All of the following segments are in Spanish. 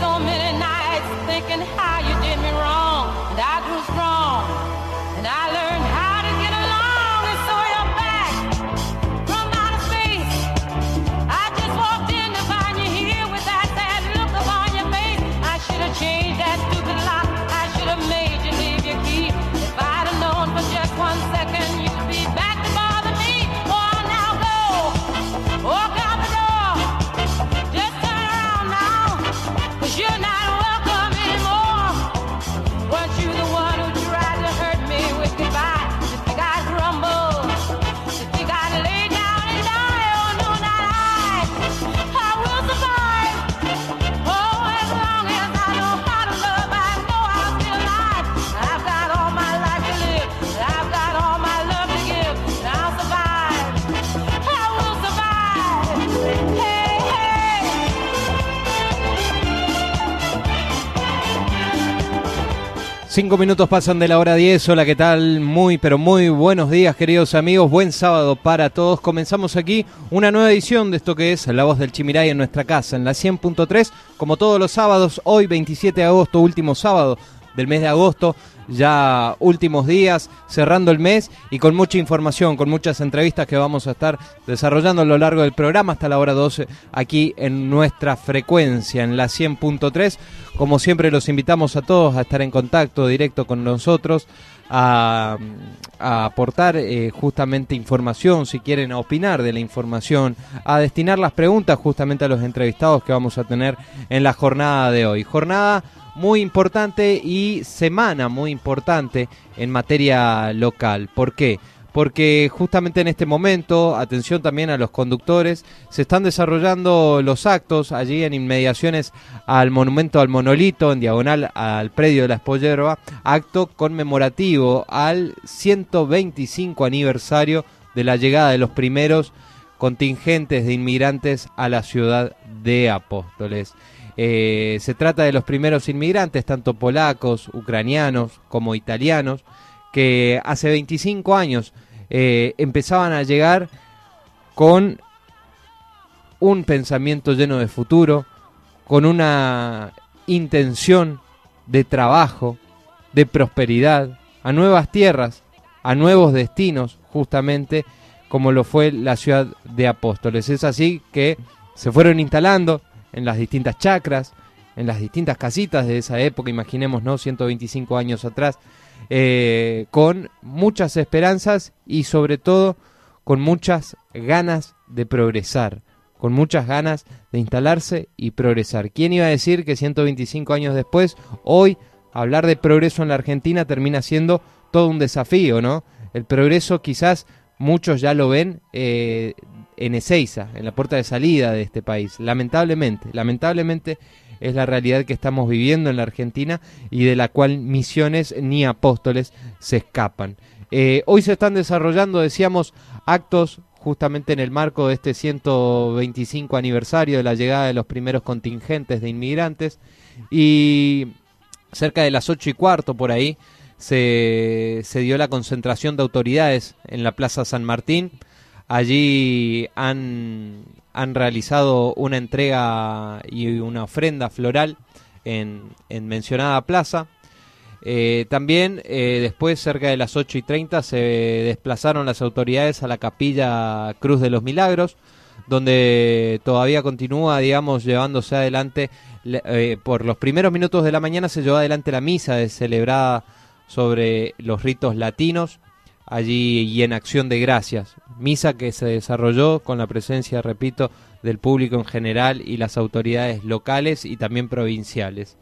so many nights thinking how you Cinco minutos pasan de la hora 10. Hola, ¿qué tal? Muy, pero muy buenos días, queridos amigos. Buen sábado para todos. Comenzamos aquí una nueva edición de esto que es La Voz del Chimiray en nuestra casa, en la 100.3. Como todos los sábados, hoy 27 de agosto, último sábado del mes de agosto, ya últimos días, cerrando el mes y con mucha información, con muchas entrevistas que vamos a estar desarrollando a lo largo del programa hasta la hora 12 aquí en nuestra frecuencia, en la 100.3. Como siempre los invitamos a todos a estar en contacto directo con nosotros, a, aportar eh, justamente información, si quieren opinar de la información, a destinar las preguntas justamente a los entrevistados que vamos a tener en la jornada de hoy. Jornada muy importante y semana muy importante en materia local. ¿Por qué? Porque justamente en este momento, atención también a los conductores, se están desarrollando los actos allí en inmediaciones al monumento al monolito, en diagonal al predio de la Espollerba, acto conmemorativo al 125 aniversario de la llegada de los primeros contingentes de inmigrantes a la ciudad de Apóstoles. Eh, se trata de los primeros inmigrantes, tanto polacos, ucranianos como italianos, que hace 25 años eh, empezaban a llegar con un pensamiento lleno de futuro, con una intención de trabajo, de prosperidad, a nuevas tierras, a nuevos destinos, justamente como lo fue la ciudad de Apóstoles. Es así que se fueron instalando en las distintas chacras, en las distintas casitas de esa época, imaginemos, ¿no? 125 años atrás, eh, con muchas esperanzas y sobre todo con muchas ganas de progresar, con muchas ganas de instalarse y progresar. ¿Quién iba a decir que 125 años después, hoy, hablar de progreso en la Argentina termina siendo todo un desafío, ¿no? El progreso quizás muchos ya lo ven eh, en Ezeiza, en la puerta de salida de este país. Lamentablemente, lamentablemente es la realidad que estamos viviendo en la Argentina y de la cual misiones ni apóstoles se escapan. Eh, hoy se están desarrollando, decíamos, actos justamente en el marco de este 125 aniversario de la llegada de los primeros contingentes de inmigrantes y cerca de las 8 y cuarto por ahí se, se dio la concentración de autoridades en la Plaza San Martín. Allí han, han realizado una entrega y una ofrenda floral en, en mencionada plaza. Eh, también eh, después, cerca de las 8 y 30, se desplazaron las autoridades a la capilla Cruz de los Milagros, donde todavía continúa, digamos, llevándose adelante, eh, por los primeros minutos de la mañana se llevó adelante la misa celebrada sobre los ritos latinos, allí y en acción de gracias. Misa que se desarrolló con la presencia, repito, del público en general y las autoridades locales y también provinciales.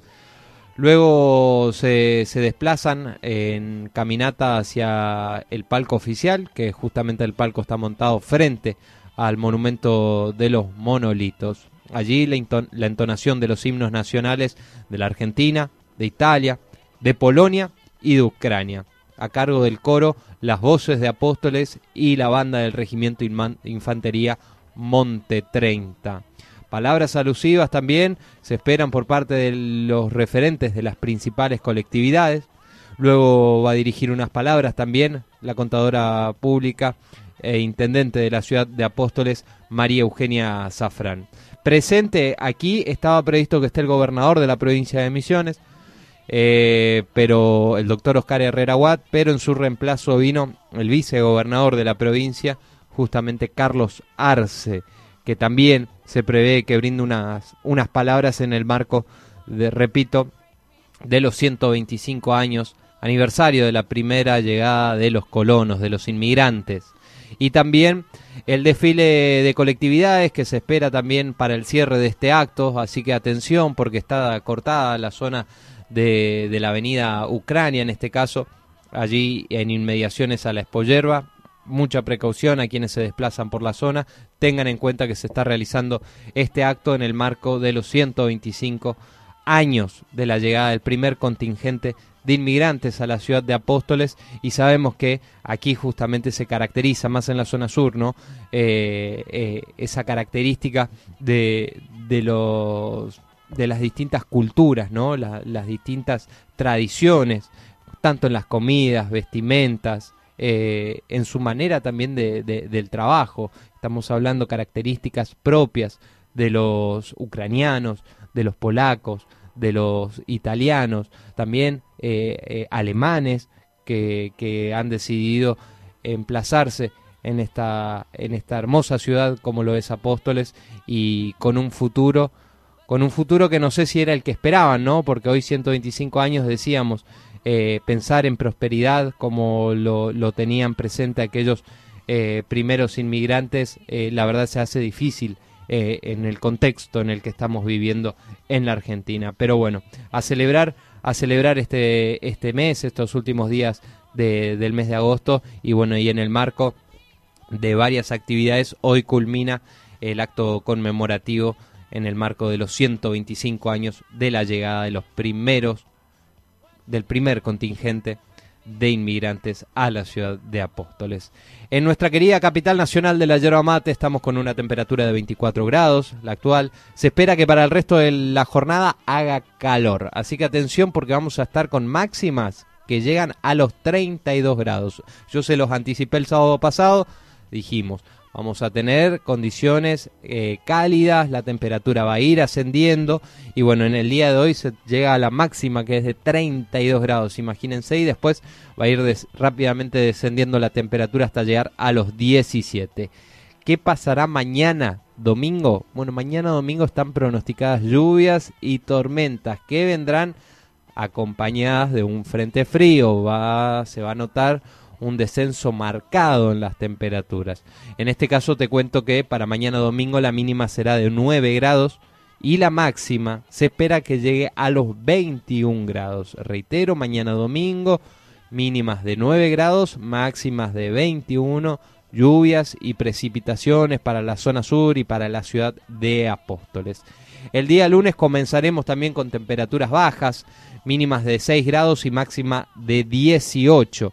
Luego se, desplazan en caminata hacia el palco oficial, que justamente el palco está montado frente al monumento de los monolitos. Allí la entonación de los himnos nacionales de la Argentina, de Italia, de Polonia y de Ucrania. A cargo del coro, las voces de apóstoles y la banda del Regimiento Infantería Monte 30. Palabras alusivas también se esperan por parte de los referentes de las principales colectividades. Luego va a dirigir unas palabras también la contadora pública e intendente de la ciudad de Apóstoles, María Eugenia Zafrán. Presente aquí estaba previsto que esté el gobernador de la provincia de Misiones, eh, pero el doctor Oscar Herrera Watt, pero en su reemplazo vino el vicegobernador de la provincia, justamente Carlos Arce, que también se prevé que brinde unas, unas palabras en el marco de, repito, de los 125 años aniversario de la primera llegada de los colonos, de los inmigrantes. Y también el desfile de colectividades que se espera también para el cierre de este acto, así que atención porque está cortada la zona de, la avenida Ucrania en este caso, allí en inmediaciones a la Espollerba, mucha precaución a quienes se desplazan por la zona. Tengan en cuenta que se está realizando este acto en el marco de los 125 años de la llegada del primer contingente de inmigrantes a la ciudad de Apóstoles y sabemos que aquí justamente se caracteriza más en la zona sur, ¿no? Eh, eh, esa característica de, de los de las distintas culturas, ¿no? las distintas tradiciones, tanto en las comidas, vestimentas, eh, en su manera también de, del trabajo. Estamos hablando características propias de los ucranianos, de los polacos, de los italianos, también eh, eh, alemanes que, que, han decidido emplazarse en esta, en esta hermosa ciudad como lo es Apóstoles y con un futuro con un futuro que no sé si era el que esperaban, ¿no? Porque hoy 125 años decíamos, eh, pensar en prosperidad como lo, lo tenían presente aquellos eh, primeros inmigrantes, eh, la verdad se hace difícil en el contexto en el que estamos viviendo en la Argentina. Pero bueno, a celebrar, a celebrar este, este mes, estos últimos días de, del mes de agosto y bueno, y en el marco de varias actividades, hoy culmina el acto conmemorativo en el marco de los 125 años de la llegada de los primeros del primer contingente de inmigrantes a la ciudad de Apóstoles. En nuestra querida capital nacional de la yerba mate estamos con una temperatura de 24 grados, la actual. Se espera que para el resto de la jornada haga calor, así que atención porque vamos a estar con máximas que llegan a los 32 grados. Yo se los anticipé el sábado pasado, dijimos, Vamos a tener condiciones eh, cálidas, la temperatura va a ir ascendiendo y bueno, en el día de hoy se llega a la máxima que es de 32 grados, imagínense, y después va a ir rápidamente descendiendo la temperatura hasta llegar a los 17. ¿Qué pasará mañana, domingo? Bueno, mañana domingo están pronosticadas lluvias y tormentas que vendrán acompañadas de un frente frío, va, se va a notar un descenso marcado en las temperaturas. En este caso te cuento que para mañana domingo la mínima será de 9 grados y la máxima se espera que llegue a los 21 grados. Reitero, mañana domingo mínimas de 9 grados, máximas de 21, lluvias y precipitaciones para la zona sur y para la ciudad de Apóstoles. El día lunes comenzaremos también con temperaturas bajas, mínimas de 6 grados y máxima de 18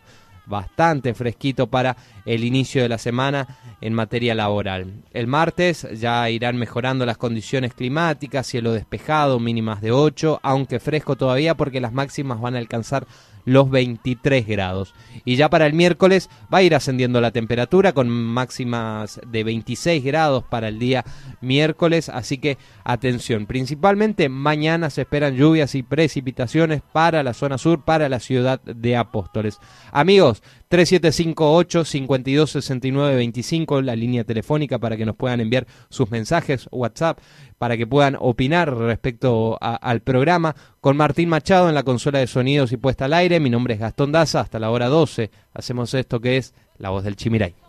bastante fresquito para el inicio de la semana en materia laboral. El martes ya irán mejorando las condiciones climáticas, cielo despejado, mínimas de 8, aunque fresco todavía porque las máximas van a alcanzar los 23 grados. Y ya para el miércoles va a ir ascendiendo la temperatura con máximas de 26 grados para el día miércoles, así que atención, principalmente mañana se esperan lluvias y precipitaciones para la zona sur, para la ciudad de Apóstoles. Amigos, 3758 5269 25 la línea telefónica para que nos puedan enviar sus mensajes WhatsApp para que puedan opinar respecto al programa. Con Martín Machado en la consola de sonidos y puesta al aire. Mi nombre es Gastón Daza. Hasta la hora 12 hacemos esto que es La Voz del Chimiray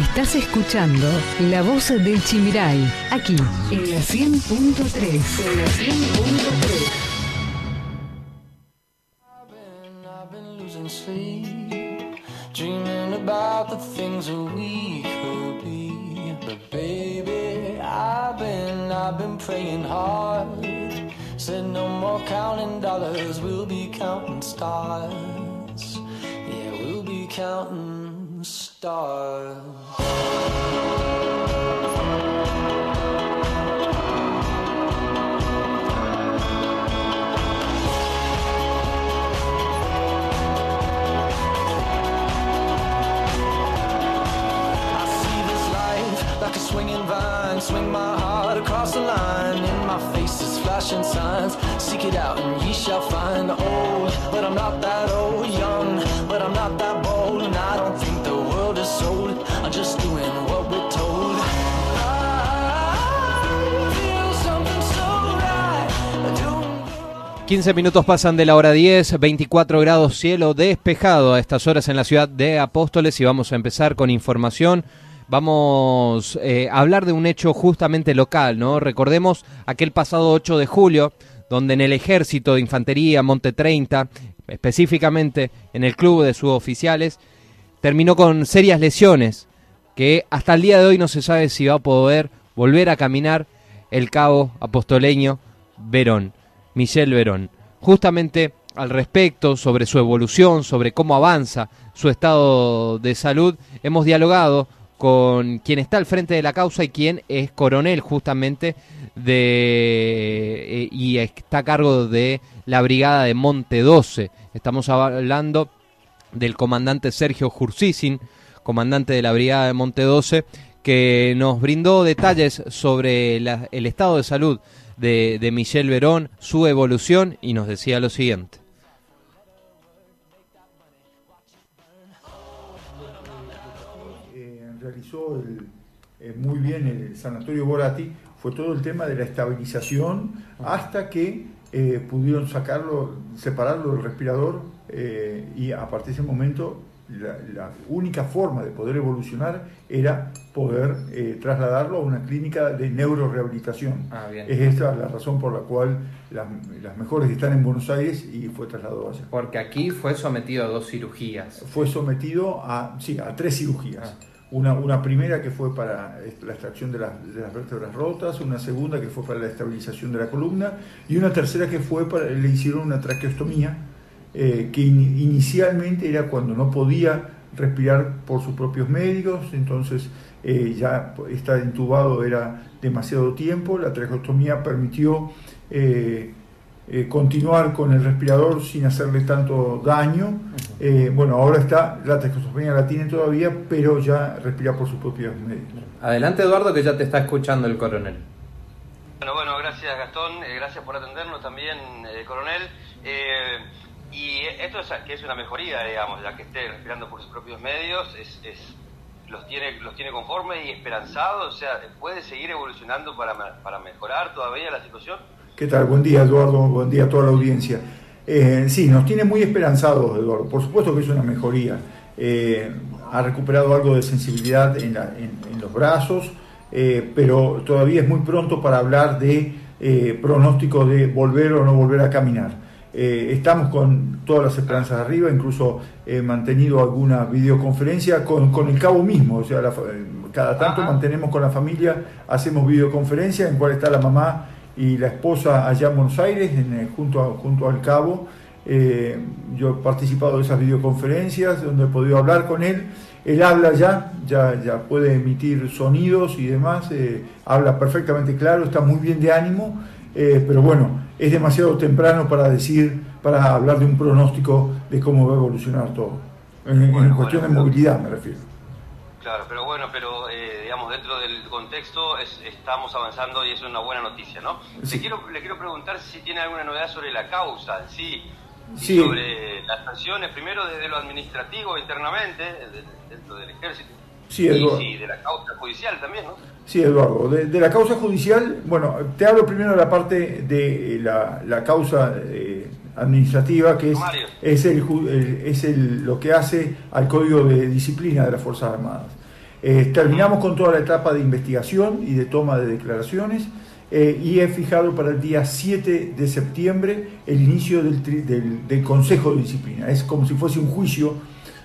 Estás escuchando La Voz del Chimiray, aquí en la 100.3. En la 100.3. Dreaming about the things that we could be. But baby, I've been, I've been praying hard. Said no more counting dollars, we'll be counting stars. counting stars. I see swinging vine. Swing my heart across the line. In my face is flashing signs. Seek it out and ye shall find. Old, but I'm not that old. Young, but I'm not that bold. Sold. I'm just doing what we're told. I feel something so right. Doing 15 minutos pasan de la hora 10, 24 grados cielo despejado a estas horas en la ciudad de Apóstoles y vamos a empezar con información. Vamos eh, a hablar de un hecho justamente local, ¿no? Recordemos aquel pasado 8 de julio, donde en el ejército de infantería Monte 30, específicamente en el club de suboficiales, terminó con serias lesiones que hasta el día de hoy no se sabe si va a poder volver a caminar el cabo apostoleño Verón, Michel Verón. Justamente al respecto, sobre su evolución, sobre cómo avanza su estado de salud, hemos dialogado con quien está al frente de la causa y quien es coronel justamente de eh, y está a cargo de la brigada de Monte 12. Estamos hablando del comandante Sergio Jursisin, comandante de la Brigada de Monte 12, que nos brindó detalles sobre la- el estado de salud de, de Michel Verón, su evolución, y nos decía lo siguiente. eh, realizó el- eh, muy bien el Sanatorio Borati fue todo el tema de la estabilización hasta que eh, pudieron sacarlo, separarlo del respirador eh, y a partir de ese momento la, la única forma de poder evolucionar era poder eh, trasladarlo a una clínica de neurorehabilitación. Ah. Es esta la razón por la cual las, las mejores están en Buenos Aires y fue trasladado allá. Porque aquí fue sometido a dos cirugías. Fue sometido a, sí, a tres cirugías. Ah. Una, una primera que fue para la extracción de, las- de las vértebras rotas, una segunda que fue para la estabilización de la columna y una tercera que fue para, le hicieron una traqueostomía eh, que in- inicialmente era cuando no podía respirar por sus propios médicos, entonces eh, ya estar intubado era demasiado tiempo, la traqueostomía permitió eh, eh, continuar con el respirador sin hacerle tanto daño. Eh, bueno, ahora está, la traqueostomía la tiene todavía, pero ya respira por sus propios medios. Adelante Eduardo, que ya te está escuchando el coronel. Bueno, bueno, gracias Gastón, eh, gracias por atendernos también, eh, coronel. Eh, y esto es, que es una mejoría, digamos, ya que esté respirando por sus propios medios, es, es- los tiene los tiene conformes y esperanzados, o sea, puede seguir evolucionando para, para mejorar todavía la situación. ¿Qué tal? Buen día, Eduardo. Buen día a toda la audiencia. Eh, sí, nos tiene muy esperanzados, Eduardo. Por supuesto que es una mejoría. Eh, ha recuperado algo de sensibilidad en, la- en- en los brazos, eh, pero todavía es muy pronto para hablar de pronóstico de volver o no volver a caminar. Estamos con todas las esperanzas arriba, incluso he mantenido alguna videoconferencia con, con el cabo mismo, o sea, la cada tanto Ajá. mantenemos con la familia, hacemos videoconferencia en cual está la mamá y la esposa allá en Buenos Aires, en, eh, junto, a- junto al cabo. Eh, yo he participado de esas videoconferencias donde he podido hablar con él. Él habla ya, ya, ya puede emitir sonidos y demás, eh, habla perfectamente claro, está muy bien de ánimo, eh, pero bueno, es demasiado temprano para decir, para hablar de un pronóstico de cómo va a evolucionar todo. En, en Bueno, cuestión bueno, de movilidad me refiero. Claro, pero bueno, pero eh, digamos, dentro del contexto es- estamos avanzando y eso es una buena noticia, ¿no? Sí. Le, quiero, le quiero preguntar si tiene alguna novedad sobre la causa sí, y Sí. sobre las sanciones, primero desde lo administrativo internamente, de- dentro del ejército, Sí, y Eduardo. sí, de la causa judicial también, ¿no? Sí, Eduardo. De, de la causa judicial, bueno, te hablo primero de la parte de la, la causa eh, administrativa, que es, es, el, el- es el- lo que hace al Código de Disciplina de las Fuerzas Armadas. Eh, terminamos con toda la etapa de investigación y de toma de declaraciones eh, y he fijado para el día 7 de septiembre el inicio del, tri- del- del Consejo de Disciplina. Es como si fuese un juicio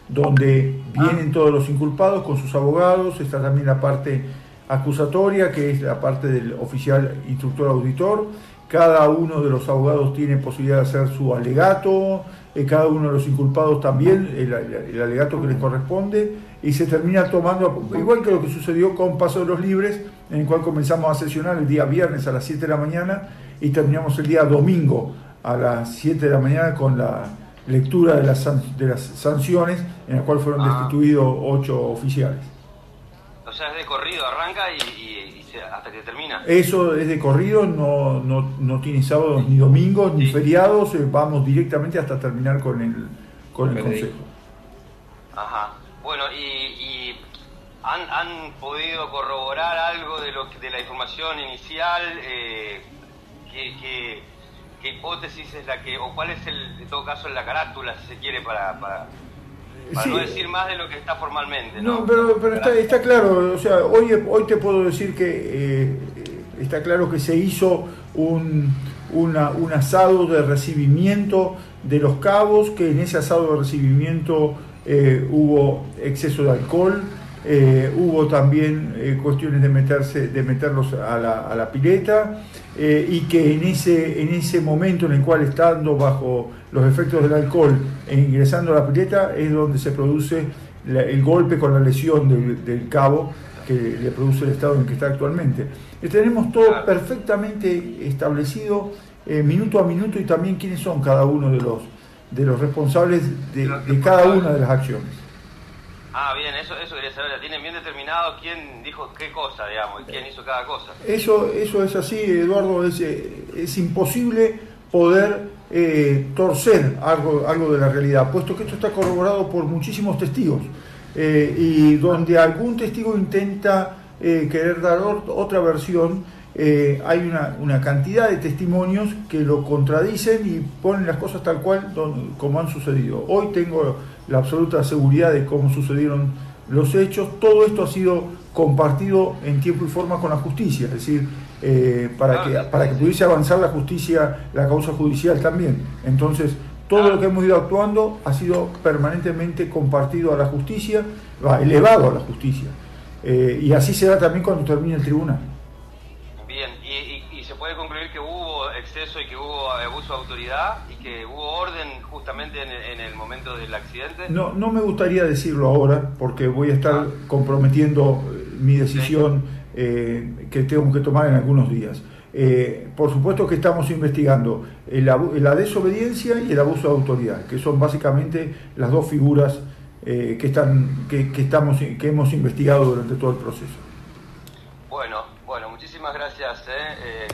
donde vienen todos los inculpados con sus abogados, está también la parte acusatoria, que es la parte del oficial instructor auditor, cada uno de los abogados tiene posibilidad de hacer su alegato, eh, cada uno de los inculpados también, el, el alegato que les corresponde, y se termina tomando, igual que lo que sucedió con Paso de los Libres, en el cual comenzamos a sesionar el día viernes a las 7 de la mañana y terminamos el día domingo a las 7 de la mañana con la lectura de las, de las sanciones, en la cual fueron Ah. destituidos ocho oficiales. O sea, es de corrido, arranca y, y- hasta que termina. Eso es de corrido, no, no, no tiene sábados ni domingos ni Sí. feriados, eh, vamos directamente hasta terminar con el, con el consejo. Ajá. Bueno, y, y han, han podido corroborar algo de lo que- de la información inicial. Eh, ¿qué, qué, qué hipótesis es la que, o cuál es el, en todo caso, la carátula, si se quiere, para, para, para Sí. no decir más de lo que está formalmente? No, No, pero, pero está, está claro, o sea, hoy, hoy te puedo decir que eh, está claro que se hizo un, una- un asado de recibimiento de los cabos, que en ese asado de recibimiento eh, hubo exceso de alcohol, eh, hubo también eh, cuestiones de meterse, de meterlos a la, a la pileta, eh, y que en ese, en ese momento en el cual estando bajo los efectos del alcohol e ingresando a la pileta es donde se produce la- el golpe con la lesión del, del cabo que le produce el estado en el que está actualmente. Tenemos todo perfectamente establecido minuto a minuto y también quiénes son cada uno de los, de los responsables de, cada una de las acciones. Ah, bien, eso, eso quería saber. ¿Tienen bien determinado quién dijo qué cosa, digamos, y quién hizo cada cosa? Eso, eso es así, Eduardo, es, eh, es imposible poder eh, torcer algo, algo de la realidad, puesto que esto está corroborado por muchísimos testigos, eh, y donde algún testigo intenta eh, querer dar ot- otra versión, eh, hay una, una cantidad de testimonios que lo contradicen y ponen las cosas tal cual don- como han sucedido. Hoy tengo la absoluta seguridad de cómo sucedieron los hechos. Todo esto ha sido compartido en tiempo y forma con la justicia, es decir, eh, para, que, para que pudiese avanzar la justicia, la causa judicial también. Entonces, todo lo que hemos ido actuando ha sido permanentemente compartido a la justicia, va, elevado a la justicia. Eh, y así será también cuando termine el tribunal. Bien, y, y- y se puede concluir que hubo exceso y que hubo abuso de autoridad que hubo orden justamente en el, en el momento del accidente. No, no me gustaría decirlo ahora porque voy a estar comprometiendo eh, mi decisión eh, que tengo que tomar en algunos días. Eh, por supuesto que estamos investigando el la desobediencia y el abuso de autoridad, que son básicamente las dos figuras eh, que, están, que, que estamos, que hemos investigado durante todo el proceso. Bueno, bueno, muchísimas gracias,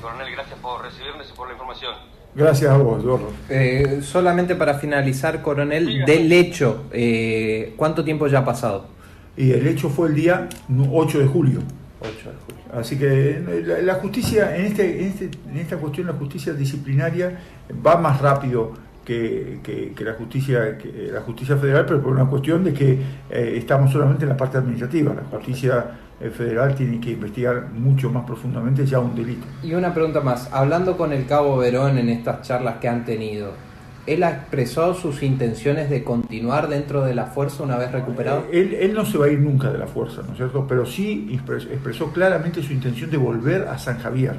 coronel, gracias por recibirnos y por la información. Gracias a vos, Eduardo. Eh, solamente para finalizar, coronel, del hecho, eh, ¿cuánto tiempo ya ha pasado? Y el hecho fue el día 8 de julio. 8 de julio. Así que eh, la, la justicia, en, este, en, este, en esta cuestión, la justicia disciplinaria va más rápido que, que- que la justicia que la justicia federal, pero por una cuestión de que eh, estamos solamente en la parte administrativa. La justicia eh, federal tiene que investigar mucho más profundamente ya un delito. Y una pregunta más, hablando con el cabo Verón en estas charlas que han tenido, ¿él ha expresado sus intenciones de continuar dentro de la fuerza una vez recuperado? Eh, Él, él no se va a ir nunca de la fuerza, ¿no es cierto? Pero sí expres- expresó claramente su intención de volver a San Javier.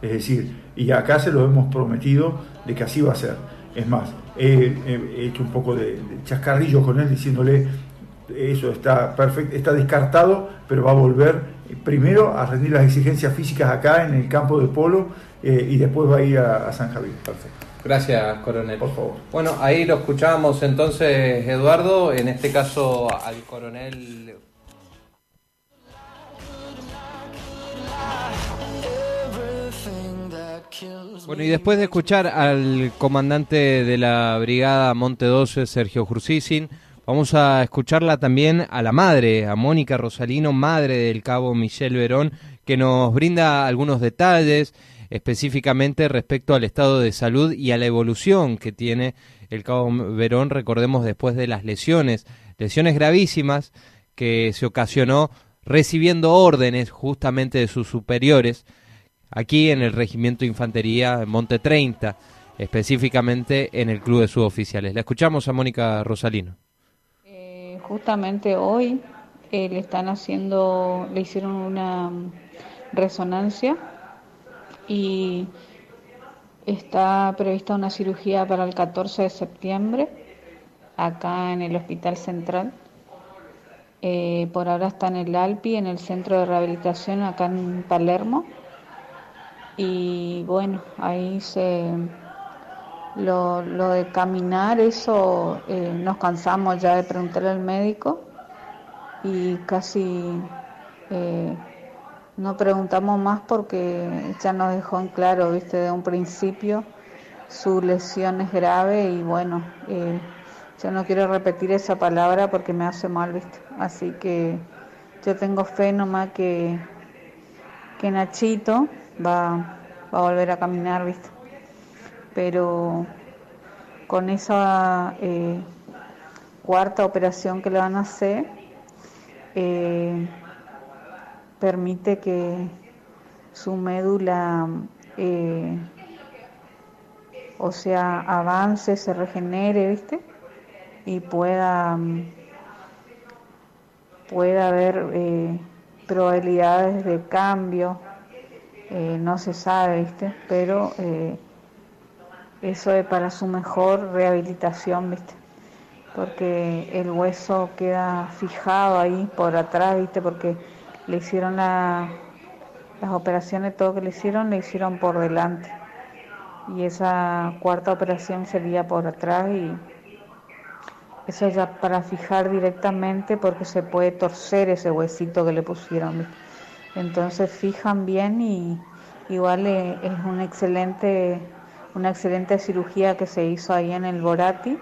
Es decir, y acá se lo hemos prometido de que así va a ser. Es más, he hecho un poco de, de chascarrillo con él diciéndole eso está perfecto, está descartado, pero va a volver eh, primero a rendir las exigencias físicas acá en el campo de polo eh, y después va a ir a, a San Javier. Perfecto. Gracias, coronel. Por favor. Bueno, ahí lo escuchábamos entonces, Eduardo, en este caso al coronel Bueno, y después de escuchar al comandante de la brigada Monte 12, Sergio Jursisin, vamos a escucharla también a la madre, a Mónica Rosalino, madre del cabo Michel Verón, que nos brinda algunos detalles específicamente respecto al estado de salud y a la evolución que tiene el cabo Verón, recordemos después de las lesiones, lesiones gravísimas que se ocasionó recibiendo órdenes justamente de sus superiores aquí en el Regimiento de Infantería Monte 30, específicamente en el Club de Suboficiales. La escuchamos a Mónica Rosalino. Justamente hoy eh, le están haciendo, le hicieron una resonancia y Está prevista una cirugía para el 14 de septiembre acá en el Hospital Central. Eh, por ahora está en el ALPI, en el centro de rehabilitación acá en Palermo. Y bueno, ahí se lo, lo de caminar, eso eh, nos cansamos ya de preguntarle al médico y casi eh, no preguntamos más porque ya nos dejó en claro, viste, de un principio su lesión es grave y bueno, eh, yo no quiero repetir esa palabra porque me hace mal, viste. Así que yo tengo fe nomás que, que Nachito va, va a volver a caminar, viste. Pero con esa eh, cuarta operación que le van a hacer, eh, permite que su médula, eh, o sea, avance, se regenere, ¿viste? Y pueda, pueda haber eh, probabilidades de cambio, no se sabe, ¿viste? Pero eso es para su mejor rehabilitación, ¿viste? Porque el hueso queda fijado ahí por atrás, ¿viste? Porque le hicieron la, las operaciones, todo que le hicieron, le hicieron por delante. Y esa cuarta operación sería por atrás y eso ya para fijar directamente porque se puede torcer ese huesito que le pusieron. ¿viste? Entonces fijan bien y igual es una excelente, una excelente cirugía que se hizo ahí en el Borati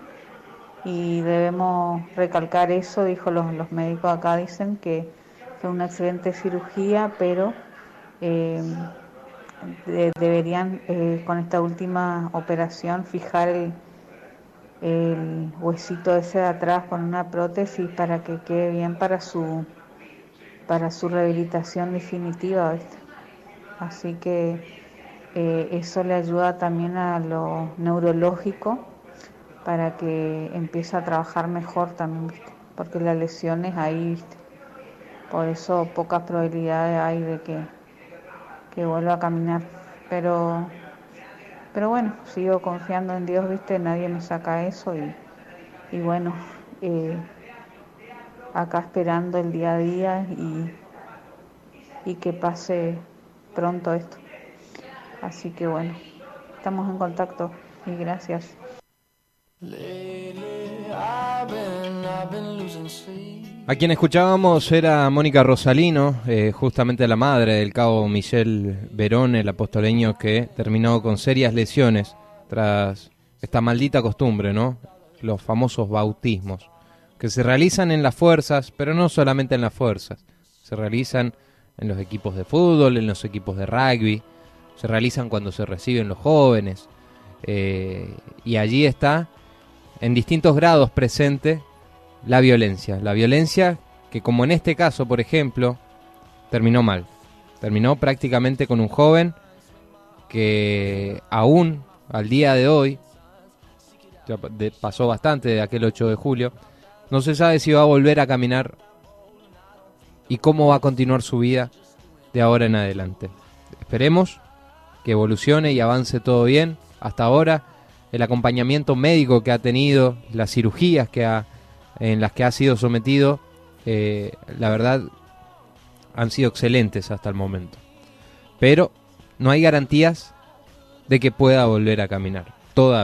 y debemos recalcar eso, dijo los, los médicos acá, dicen que fue una excelente cirugía, pero eh, de- deberían eh, con esta última operación fijar el, huesito ese de atrás con una prótesis para que quede bien para su para su rehabilitación definitiva así que eh, eso le ayuda también a lo neurológico para que empiece a trabajar mejor también ¿viste? porque la lesión es ahí por eso pocas probabilidades hay de que, que vuelva a caminar pero pero bueno, sigo confiando en Dios, ¿viste? Nadie me saca eso y, y bueno, eh, acá esperando el día a día y, y que pase pronto esto. Así que bueno, estamos en contacto y gracias. A quien escuchábamos era Mónica Rosalino, eh, justamente la madre del cabo Michel Verón, el apostoleño que terminó con serias lesiones tras esta maldita costumbre, ¿no? Los famosos bautismos, que se realizan en las fuerzas, pero no solamente en las fuerzas, se realizan en los equipos de fútbol, en los equipos de rugby, se realizan cuando se reciben los jóvenes, eh, y allí está, en distintos grados presente, la violencia. La violencia que como en este caso, por ejemplo, terminó mal. Terminó prácticamente con un joven que aún al día de hoy, pasó bastante de aquel 8 de julio, no se sabe si va a volver a caminar y cómo va a continuar su vida de ahora en adelante. Esperemos que evolucione y avance todo bien. Hasta ahora, el acompañamiento médico que ha tenido, las cirugías que ha, en las que ha sido sometido, eh, la verdad, han sido excelentes hasta el momento. Pero no hay garantías de que pueda volver a caminar. Todavía.